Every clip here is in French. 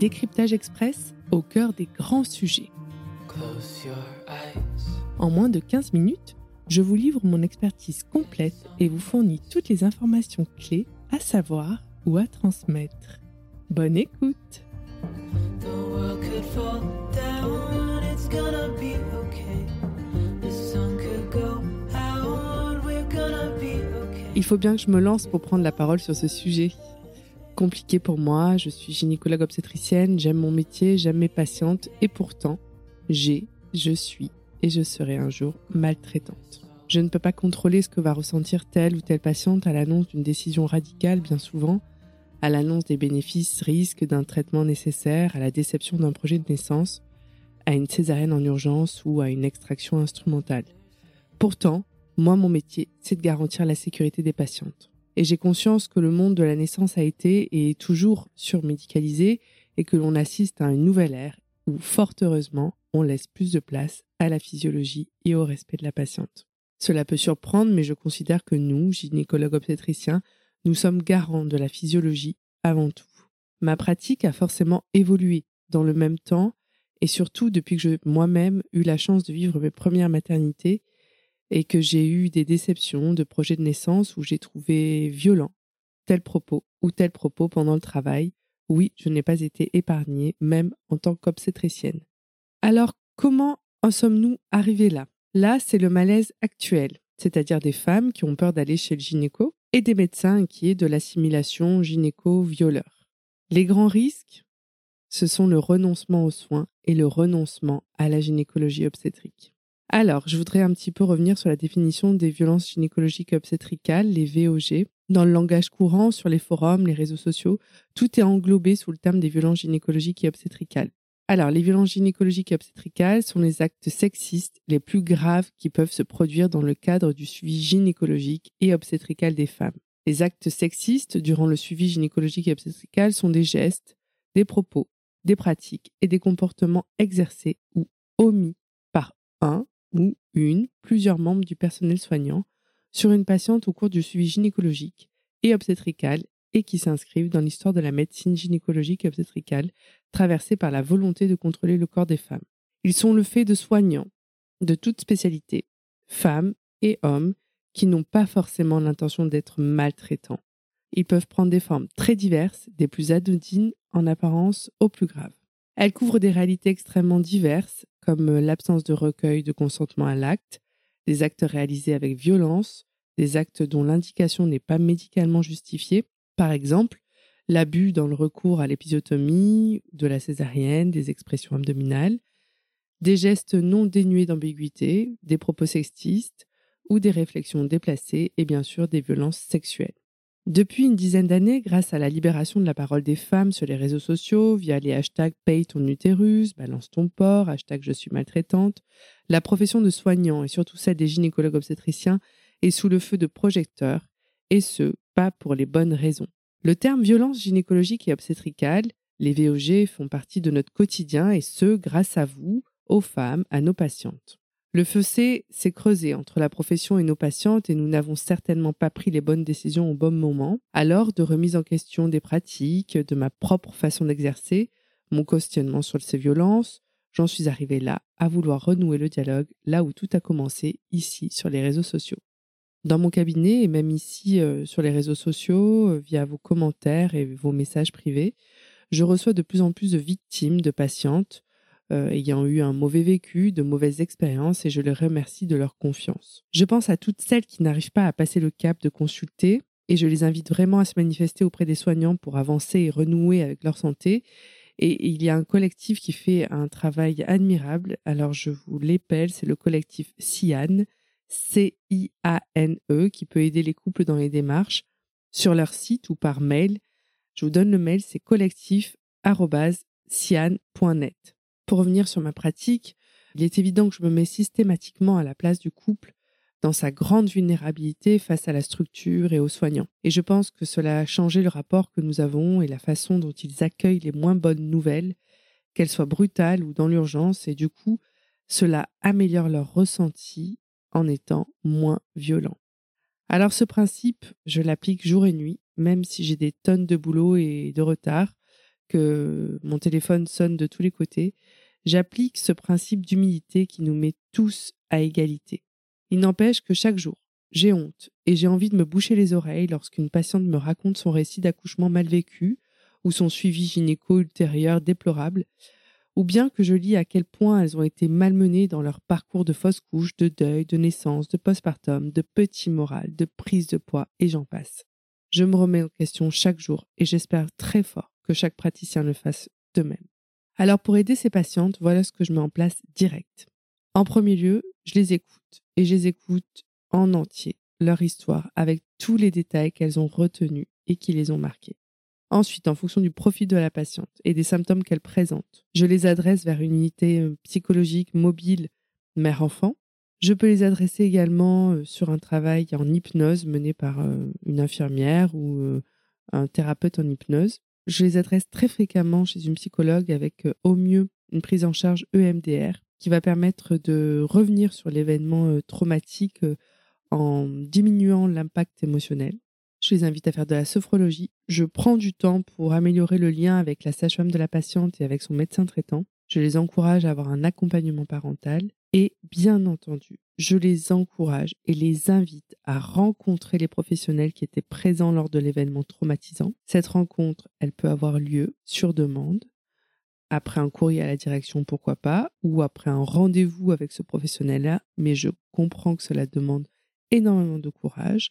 Décryptage Express au cœur des grands sujets. En moins de 15 minutes, je vous livre mon expertise complète et vous fournis toutes les informations clés à savoir ou à transmettre. Bonne écoute Il faut bien que je me lance pour prendre la parole sur ce sujet. Compliqué pour moi, je suis gynécologue obstétricienne, j'aime mon métier, j'aime mes patientes et pourtant, j'ai, je suis et je serai un jour maltraitante. Je ne peux pas contrôler ce que va ressentir telle ou telle patiente à l'annonce d'une décision radicale bien souvent, à l'annonce des bénéfices, risques d'un traitement nécessaire, à la déception d'un projet de naissance, à une césarienne en urgence ou à une extraction instrumentale. Pourtant, moi, mon métier, c'est de garantir la sécurité des patientes. Et j'ai conscience que le monde de la naissance a été et est toujours surmédicalisé et que l'on assiste à une nouvelle ère où, fort heureusement, on laisse plus de place à la physiologie et au respect de la patiente. Cela peut surprendre, mais je considère que nous, gynécologues obstétriciens, nous sommes garants de la physiologie avant tout. Ma pratique a forcément évolué dans le même temps et surtout depuis que j'ai moi-même eu la chance de vivre mes premières maternités et que j'ai eu des déceptions de projets de naissance où j'ai trouvé violent tel propos ou tel propos pendant le travail, oui, je n'ai pas été épargnée, même en tant qu'obstétricienne. Alors, comment en sommes-nous arrivés là? Là, c'est le malaise actuel, c'est-à-dire des femmes qui ont peur d'aller chez le gynéco et des médecins inquiets de l'assimilation gynéco-violeur. Les grands risques, ce sont le renoncement aux soins et le renoncement à la gynécologie obstétrique. Alors, je voudrais un petit peu revenir sur la définition des violences gynécologiques obstétricales, les VOG. Dans le langage courant, sur les forums, les réseaux sociaux, tout est englobé sous le terme des violences gynécologiques et obstétricales. Alors, les violences gynécologiques et obstétricales sont les actes sexistes les plus graves qui peuvent se produire dans le cadre du suivi gynécologique et obstétrical des femmes. Les actes sexistes durant le suivi gynécologique et obstétrical sont des gestes, des propos, des pratiques et des comportements exercés ou omis par un ou une, plusieurs membres du personnel soignant sur une patiente au cours du suivi gynécologique et obstétrical et qui s'inscrivent dans l'histoire de la médecine gynécologique et obstétricale traversée par la volonté de contrôler le corps des femmes. Ils sont le fait de soignants de toute spécialité, femmes et hommes, qui n'ont pas forcément l'intention d'être maltraitants. Ils peuvent prendre des formes très diverses, des plus anodines en apparence aux plus graves. Elles couvrent des réalités extrêmement diverses, comme euh, l'absence de recueil de consentement à l'acte, des actes réalisés avec violence, des actes dont l'indication n'est pas médicalement justifiée, par exemple l'abus dans le recours à l'épisiotomie, de la césarienne, des expressions abdominales, des gestes non dénués d'ambiguïté, des propos sexistes ou des réflexions déplacées et bien sûr des violences sexuelles. Depuis une dizaine d'années, grâce à la libération de la parole des femmes sur les réseaux sociaux, via les hashtags paye ton utérus, balance ton porc, hashtag je suis maltraitante, la profession de soignant et surtout celle des gynécologues obstétriciens est sous le feu de projecteurs, et ce, pas pour les bonnes raisons. Le terme violence gynécologique et obstétricale, les VOG font partie de notre quotidien et ce, grâce à vous, aux femmes, à nos patientes. Le fossé s'est creusé entre la profession et nos patientes et nous n'avons certainement pas pris les bonnes décisions au bon moment. Alors, de remise en question des pratiques, de ma propre façon d'exercer, mon questionnement sur ces violences, j'en suis arrivée là à vouloir renouer le dialogue là où tout a commencé, ici sur les réseaux sociaux. Dans mon cabinet et même ici euh, sur les réseaux sociaux, euh, via vos commentaires et vos messages privés, je reçois de plus en plus de victimes, de patientes ayant eu un mauvais vécu, de mauvaises expériences et je les remercie de leur confiance. Je pense à toutes celles qui n'arrivent pas à passer le cap de consulter et je les invite vraiment à se manifester auprès des soignants pour avancer et renouer avec leur santé. Et il y a un collectif qui fait un travail admirable. Alors je vous l'épelle, c'est le collectif CIAN, C-I-A-N-E, qui peut aider les couples dans les démarches sur leur site ou par mail. Je vous donne le mail, c'est collectif.cian.net. Pour revenir sur ma pratique, il est évident que je me mets systématiquement à la place du couple dans sa grande vulnérabilité face à la structure et aux soignants. Et je pense que cela a changé le rapport que nous avons et la façon dont ils accueillent les moins bonnes nouvelles, qu'elles soient brutales ou dans l'urgence, et du coup, cela améliore leur ressenti en étant moins violent. Alors ce principe, je l'applique jour et nuit, même si j'ai des tonnes de boulot et de retard, que mon téléphone sonne de tous les côtés, j'applique ce principe d'humilité qui nous met tous à égalité. Il n'empêche que chaque jour, j'ai honte et j'ai envie de me boucher les oreilles lorsqu'une patiente me raconte son récit d'accouchement mal vécu ou son suivi gynéco ultérieur déplorable, ou bien que je lis à quel point elles ont été malmenées dans leur parcours de fausse couche, de deuil, de naissance, de postpartum, de petit moral, de prise de poids, et j'en passe. Je me remets en question chaque jour et j'espère très fort que chaque praticien le fasse de même. Alors pour aider ces patientes, voilà ce que je mets en place direct. En premier lieu, je les écoute et je les écoute en entier, leur histoire, avec tous les détails qu'elles ont retenus et qui les ont marqués. Ensuite, en fonction du profil de la patiente et des symptômes qu'elle présente, je les adresse vers une unité euh, psychologique mobile mère-enfant. Je peux les adresser également euh, sur un travail en hypnose mené par euh, une infirmière ou un thérapeute en hypnose. Je les adresse très fréquemment chez une psychologue avec au mieux une prise en charge EMDR qui va permettre de revenir sur l'événement traumatique en diminuant l'impact émotionnel. Je les invite à faire de la sophrologie. Je prends du temps pour améliorer le lien avec la sage-femme de la patiente et avec son médecin traitant. Je les encourage à avoir un accompagnement parental. Et bien entendu, je les encourage et les invite à rencontrer les professionnels qui étaient présents lors de l'événement traumatisant. Cette rencontre, elle peut avoir lieu sur demande, après un courrier à la direction, pourquoi pas, ou après un rendez-vous avec ce professionnel-là, mais je comprends que cela demande énormément de courage.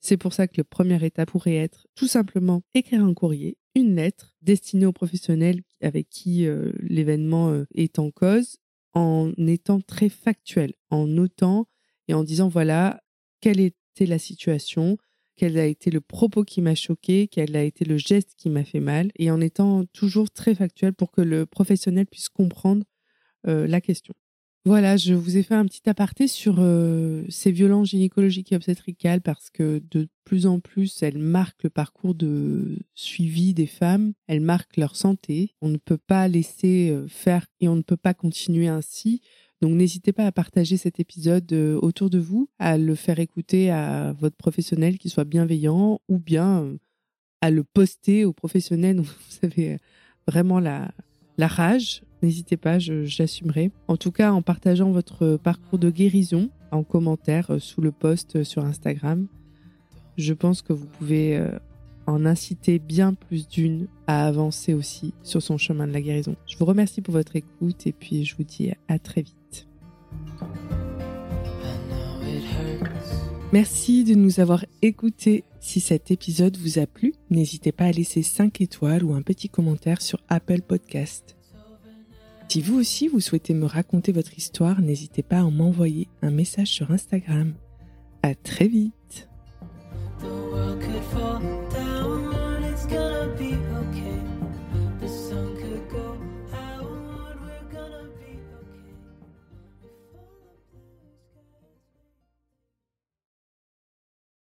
C'est pour ça que la première étape pourrait être tout simplement écrire un courrier, une lettre destinée aux professionnels avec qui euh, l'événement euh, est en cause, en étant très factuel, en notant et en disant voilà quelle était la situation, quel a été le propos qui m'a choqué, quel a été le geste qui m'a fait mal, et en étant toujours très factuel pour que le professionnel puisse comprendre euh, la question. Voilà, je vous ai fait un petit aparté sur euh, ces violences gynécologiques et obstétricales parce que de plus en plus, elles marquent le parcours de suivi des femmes, elles marquent leur santé. On ne peut pas laisser euh, faire et on ne peut pas continuer ainsi. Donc n'hésitez pas à partager cet épisode euh, autour de vous, à le faire écouter à votre professionnel qui soit bienveillant ou bien à le poster au professionnel. Vous avez vraiment la, la rage, n'hésitez pas, j'assumerai. En tout cas, en partageant votre parcours de guérison en commentaire euh, sous le post euh, sur Instagram, je pense que vous pouvez euh, en inciter bien plus d'une à avancer aussi sur son chemin de la guérison. Je vous remercie pour votre écoute et puis je vous dis à très vite. Merci de nous avoir écoutés. Si cet épisode vous a plu, n'hésitez pas à laisser 5 étoiles ou un petit commentaire sur Apple Podcast. Si vous aussi vous souhaitez me raconter votre histoire, n'hésitez pas à m'envoyer un message sur Instagram. À très vite.